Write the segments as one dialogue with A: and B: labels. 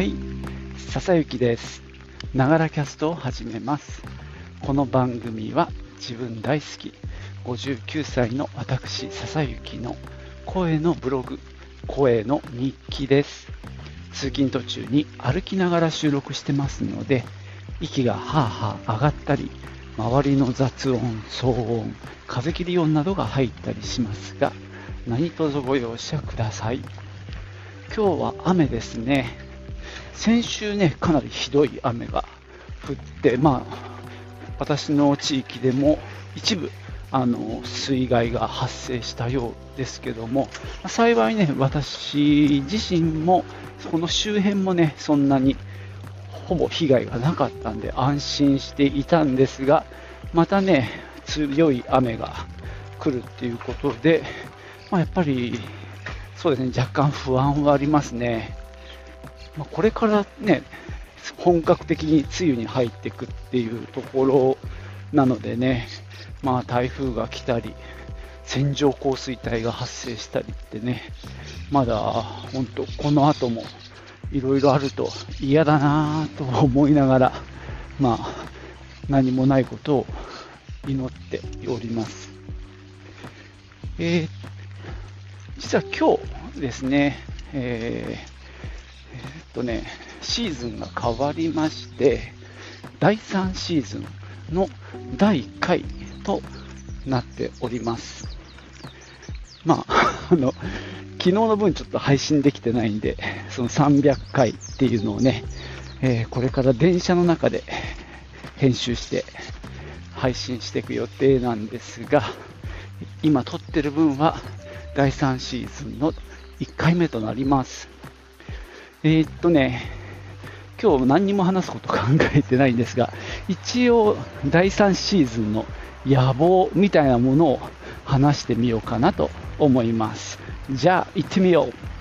A: はい、笹幸です。ながらキャストを始めます。この番組は自分大好き59歳の私笹幸の声のブログ、声の日記です。通勤途中に歩きながら収録してますので、息がはあはあ上がったり、周りの雑音、騒音、風切り音などが入ったりしますが、何卒ご容赦ください。今日は雨ですね。先週ね、かなりひどい雨が降って、まあ、私の地域でも一部、あの水害が発生したようですけども、幸いね、私自身も、この周辺もね、そんなにほぼ被害がなかったんで安心していたんですが、またね、強い雨が来るっていうことで、まあ、やっぱりそうですね、若干不安はありますね。まあ、これからね、本格的に梅雨に入っていくっていうところなのでね、まあ台風が来たり、線状降水帯が発生したりってね、まだ本当、この後もいろいろあると嫌だなぁと思いながら、まあ何もないことを祈っております。えー、実は今日ですね、えーとね、シーズンが変わりまして、第3シーズンの第1回となっております。まあ、あの、昨日の分ちょっと配信できてないんで、その300回っていうのをね、えーこれから電車の中で編集して配信していく予定なんですが、今撮ってる分は第3シーズンの1回目となります。えーっとね、今日何にも話すこと考えてないんですが、一応第3シーズンの野望みたいなものを話してみようかなと思います。じゃあ行ってみよう。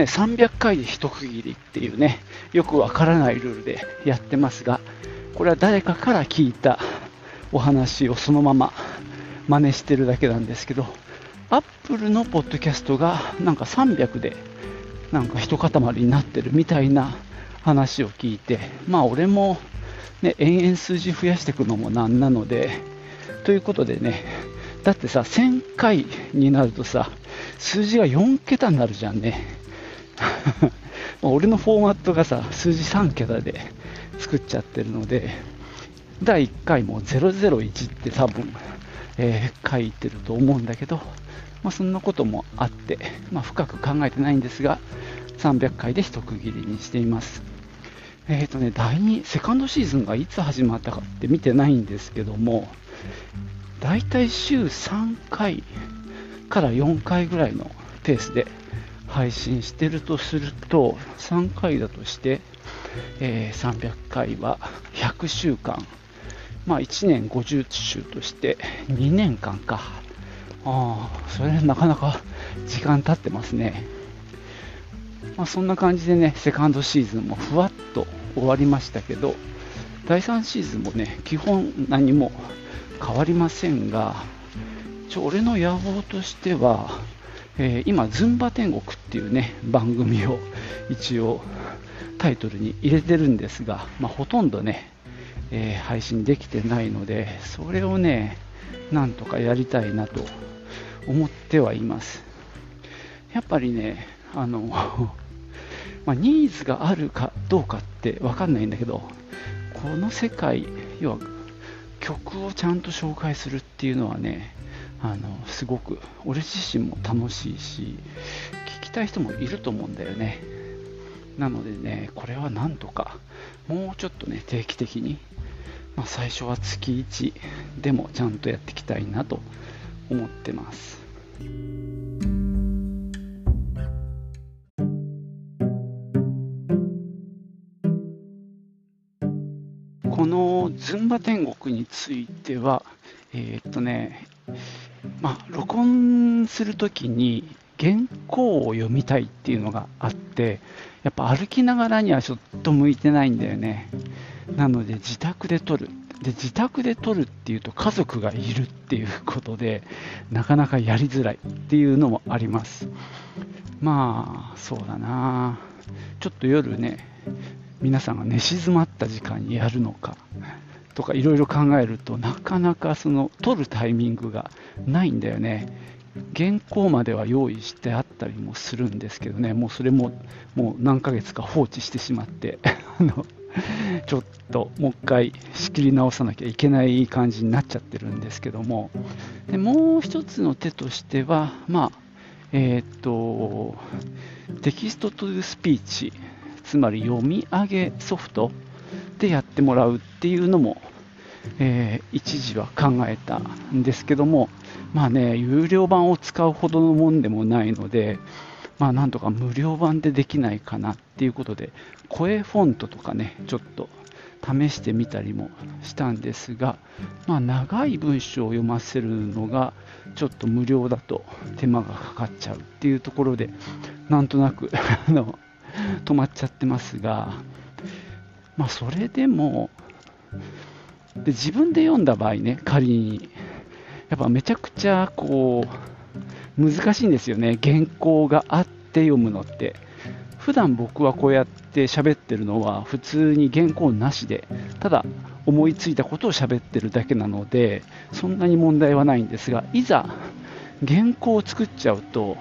A: ね、300回で一区切りっていうね、よくわからないルールでやってますが、これは誰かから聞いたお話をそのまま真似してるだけなんですけど、アップルのポッドキャストがなんか300でなんか一塊になってるみたいな話を聞いて、まあ俺もね、延々数字増やしていくのもなんなので、ということでね、だってさ、1000回になるとさ、数字が4桁になるじゃんね。俺のフォーマットがさ、数字3桁で作っちゃってるので、第1回も001って多分、えー書いてると思うんだけど、まあ、そんなこともあって、まあ、深く考えてないんですが、300回で一区切りにしています。えっ、とね、第2、セカンドシーズンがいつ始まったかって見てないんですけども、だいたい週3回から4回ぐらいのペースで配信してるとすると、3回だとして、えー300回は100週間、まあ1年50週として2年間か。ああ、それなかなか時間経ってますね。まあ、そんな感じでね、セカンドシーズンもふわっと終わりましたけど、第3シーズンもね、基本何も変わりませんが、ちょ俺の野望としては、えー今、ズンバ天国っていうね、番組を一応タイトルに入れてるんですが、まあ、ほとんどね、えー配信できてないので、それをね、なんとかやりたいなと思ってはいます。やっぱりね、あの、まあ、ニーズがあるかどうかってわかんないんだけど、この世界、要は曲をちゃんと紹介するっていうのはね、あのすごく俺自身も楽しいし、聞きたい人もいると思うんだよね。なのでね、これはなんとか、もうちょっとね、定期的に、まあ、最初は月1でもちゃんとやっていきたいなと思ってます。このズンバ天国については、えーっとね、まあ、録音するときに原稿を読みたいっていうのがあって、やっぱ歩きながらにはちょっと向いてないんだよね。なので自宅で撮る。で自宅で撮るっていうと家族がいるっていうことでなかなかやりづらいっていうのもあります。まあそうだな。ちょっと夜ね皆さんが寝静まった時間にやるのか。とかいろいろ考えるとなかなかその撮るタイミングがないんだよね。原稿までは用意してあったりもするんですけどね。もうそれももう何ヶ月か放置してしまって ちょっともう一回仕切り直さなきゃいけない感じになっちゃってるんですけども。でもう一つの手としてはまあえー、っとテキストトゥスピーチつまり読み上げソフトでやってもらうっていうのも、えー、一時は考えたんですけどもまあね有料版を使うほどのもんでもないのでまあなんとか無料版でできないかなっていうことで、声フォントとかね、ちょっと試してみたりもしたんですが、まあ長い文章を読ませるのがちょっと無料だと手間がかかっちゃうっていうところで、なんとなく 止まっちゃってますが、まあそれでも、で自分で読んだ場合ね、仮に、やっぱめちゃくちゃこう、難しいんですよね、原稿があって読むのって。普段僕はこうやって喋ってるのは普通に原稿なしで、ただ思いついたことを喋ってるだけなので、そんなに問題はないんですが、いざ原稿を作っちゃうと、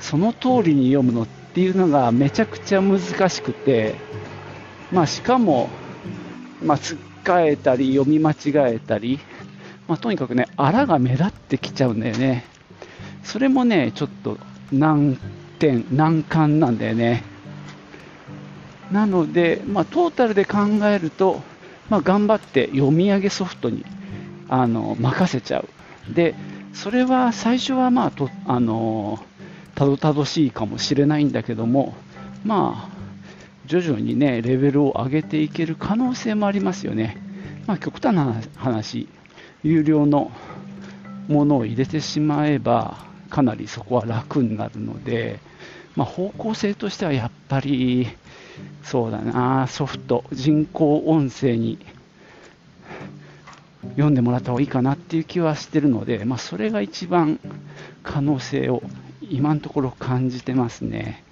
A: その通りに読むのっていうのがめちゃくちゃ難しくて、まあ、しかも、まあ、つっかえたり読み間違えたり、まあ、とにかくね、あらが目立ってきちゃうんだよね。それもね、ちょっと難点、難関なんだよね。なので、まあ、トータルで考えると、まあ、頑張って読み上げソフトにあの任せちゃう。で、それは最初はまあと、あのたどたどしいかもしれないんだけども、まあ、徐々にね、レベルを上げていける可能性もありますよね。まあ、極端な話、有料のものを入れてしまえば、かなりそこは楽になるので、まあ、方向性としてはやっぱり、そうだな、ソフト、人工音声に読んでもらった方がいいかなっていう気はしてるので、まあ、それが一番可能性を今のところ感じてますね。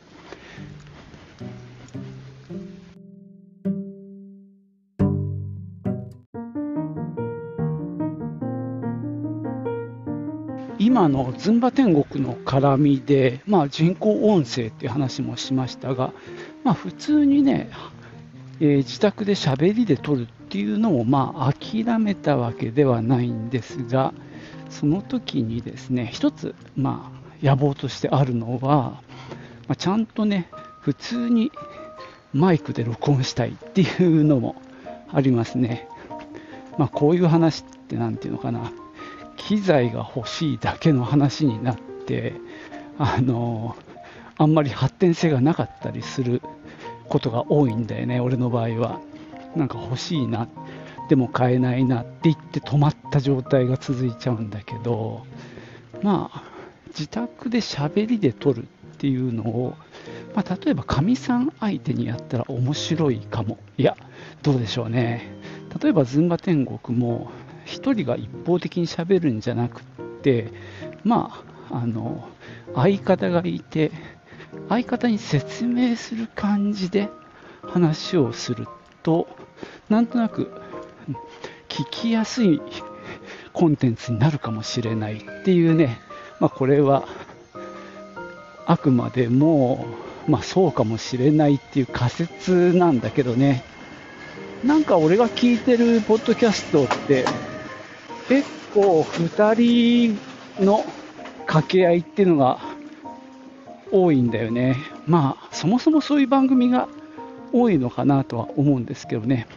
A: 今のズンバ天国の絡みで、まあ、人工音声っていう話もしましたが、まあ、普通にね、えー、自宅で喋りで撮るっていうのも、まあ、諦めたわけではないんですが、その時にですね、一つ、まあ、野望としてあるのは、まあ、ちゃんとね、普通にマイクで録音したいっていうのもありますね。まあ、こういう話って何ていうのかな、機材が欲しいだけの話になって、あのあんまり発展性がなかったりすることが多いんだよね、俺の場合は。なんか欲しいな、でも買えないなって言って止まった状態が続いちゃうんだけど、まあ、自宅で喋りで撮るっていうのを、まあ、例えばかみさん相手にやったら面白いかも。いや、どうでしょうね。例えば、ズンバ天国も、1人が一方的にしゃべるんじゃなくってまああの相方がいて相方に説明する感じで話をするとなんとなく聞きやすいコンテンツになるかもしれないっていうね、まあ、これはあくまでも、まあ、そうかもしれないっていう仮説なんだけどね。なんか俺が聞いてるポッドキャストって結構2人の掛け合いっていうのが多いんだよね。まあ、そもそもそういう番組が多いのかなとは思うんですけどね。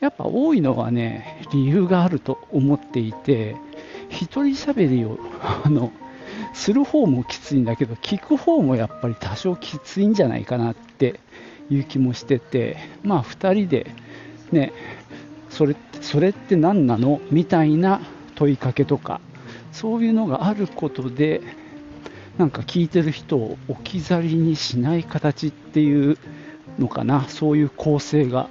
A: やっぱ多いのはね、理由があると思っていて、一人喋りを、あの、する方もきついんだけど、聞く方もやっぱり多少きついんじゃないかなっていう気もしてて、まあ2人でね、それそれって何なのみたいな問いかけとかそういうのがあることでなんか聞いてる人を置き去りにしない形っていうのかなそういう構成が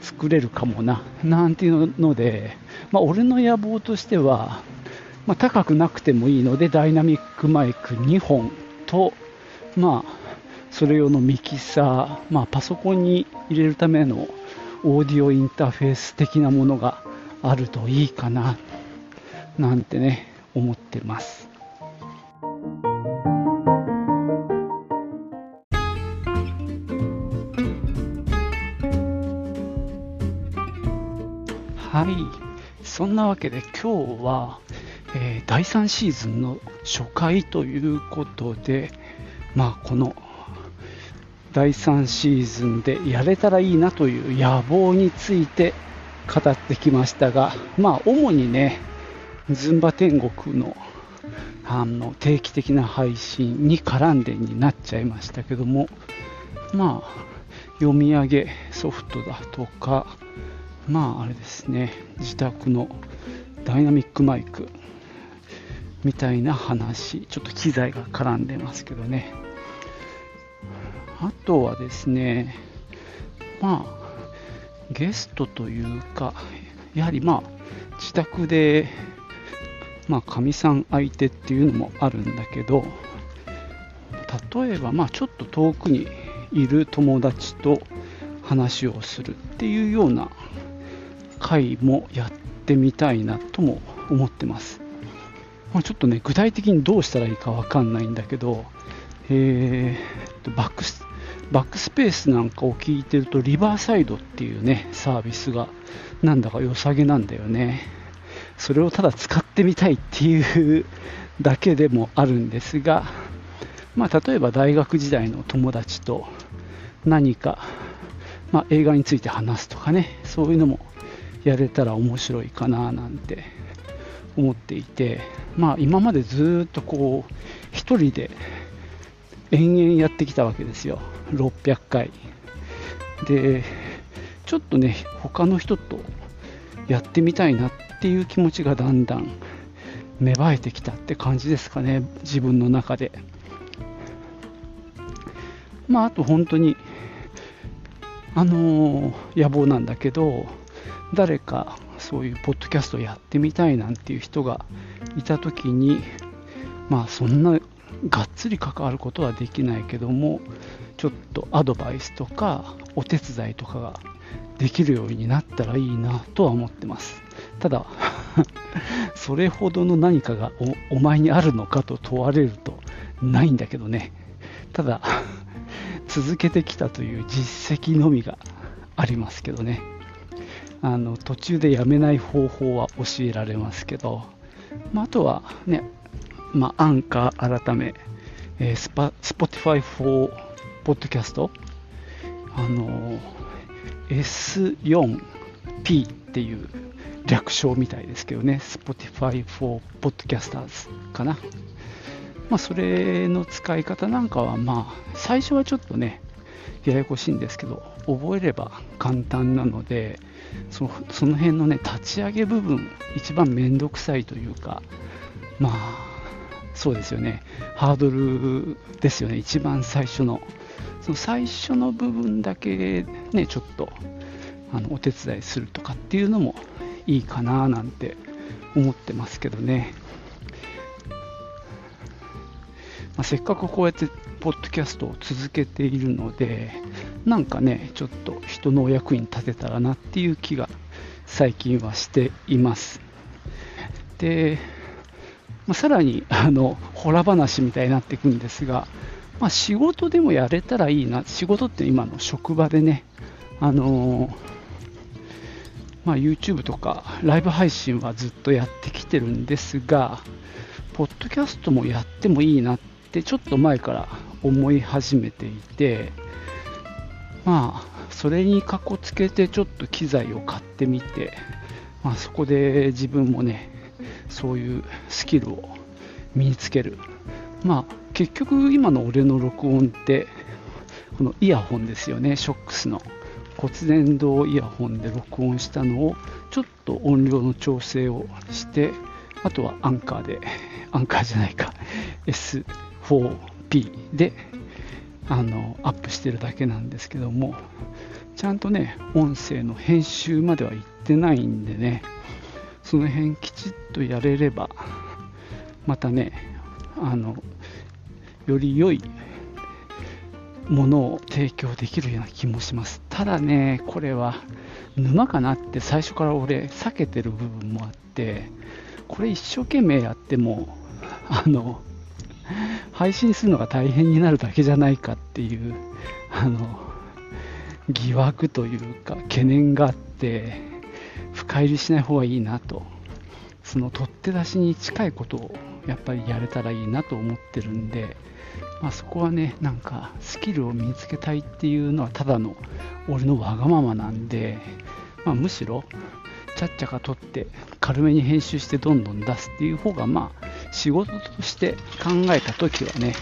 A: 作れるかもな、なんていうので、まあ、俺の野望としては、まあ、高くなくてもいいので、ダイナミックマイク2本と、まあ、それ用のミキサー、まあ、パソコンに入れるためのオーディオインターフェース的なものがあるといいかな、なんてね、思ってます。はい、そんなわけで今日は、えー、第3シーズンの初回ということで、まあ、この第3シーズンでやれたらいいなという野望について語ってきましたが、まあ、主にね、ズンバ天国のあの定期的な配信に絡んでになっちゃいましたけども、まあ、読み上げソフトだとか、まあ、あれですね、自宅のダイナミックマイクみたいな話、ちょっと機材が絡んでますけどね。とはですね、まあ、ゲストというか、やはりまあ、自宅で、まあ、かみさん相手っていうのもあるんだけど、例えば、まあ、ちょっと遠くにいる友達と話をするっていうような回もやってみたいなとも思ってます。まあ、ちょっとね、具体的にどうしたらいいかわかんないんだけど、えー、バックスバックスペースなんかを聞いてると、リバーサイドっていうね、サービスがなんだか良さげなんだよね。それをただ使ってみたいっていうだけでもあるんですが、まあ、例えば大学時代の友達と何か、まあ、映画について話すとかね、そういうのもやれたら面白いかななんて思っていて、まあ、今までずっとこう、1人で延々やってきたわけですよ。600回でちょっとね他の人とやってみたいなっていう気持ちがだんだん芽生えてきたって感じですかね自分の中でまああと本当にあのー、野望なんだけど誰かそういうポッドキャストやってみたいなんていう人がいた時にまあそんながっつり関わることはできないけどもちょっとアドバイスとかお手伝いとかができるようになったらいいなとは思ってます。ただ それほどの何かがお前にあるのかと問われるとないんだけどね。ただ 続けてきたという実績のみがありますけどね。あの途中でやめない方法は教えられますけど、まあ、あとはね、まあ、アンカー改め、えー、スパ Spotify for ポッドキャスト、あの S4P っていう略称みたいですけどね、Spotify for Podcasters かな。まあ、それの使い方なんかは、まあ、最初はちょっとね、ややこしいんですけど、覚えれば簡単なので、そのその辺のね、立ち上げ部分、一番めんどくさいというか、まあ、そうですよね、ハードルですよね、一番最初の。その最初の部分だけね、ちょっとあのお手伝いするとかっていうのもいいかななんて思ってますけどね。まあ、せっかくこうやってポッドキャストを続けているので、なんかね、ちょっと人のお役に立てたらなっていう気が最近はしています。で、まあ、さらに あの、ほら話みたいになっていくんですが、まあ、仕事でもやれたらいいな、仕事って今の職場でね、あのー、まあ、YouTube とかライブ配信はずっとやってきてるんですが、ポッドキャストもやってもいいなってちょっと前から思い始めていて、まあ、それにかこつけてちょっと機材を買ってみて、まあ、そこで自分もね、そういうスキルを身につける。まあ、結局今の俺の録音ってこのイヤホンですよね。ショックスの。骨伝導イヤホンで録音したのをちょっと音量の調整をしてあとはアンカーでアンカーじゃないか。S4P であのアップしてるだけなんですけどもちゃんとね音声の編集までは行ってないんでね。その辺きちっとやれればまたねあのより良いものを提供できるような気もします。ただねこれは沼かなって最初から俺避けてる部分もあってこれ一生懸命やってもあの配信するのが大変になるだけじゃないかっていうあの疑惑というか懸念があって深入りしない方がいいなとその取っ手出しに近いことをやっぱりやれたらいいなと思ってるんで、まあ、そこはねなんかスキルを身につけたいっていうのはただの俺のわがままなんで、まあ、むしろちゃっちゃか取って軽めに編集してどんどん出すっていう方がまあ仕事として考えた時はね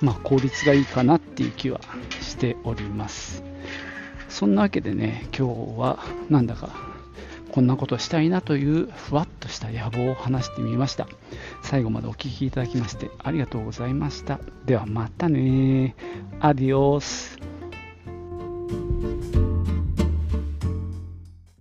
A: まあ効率がいいかなっていう気はしております。そんなわけでね今日はなんだかこんなことしたいなというふわっとした野望を話してみました。最後までお聴きいただきましてありがとうございました。ではまたねアディオス。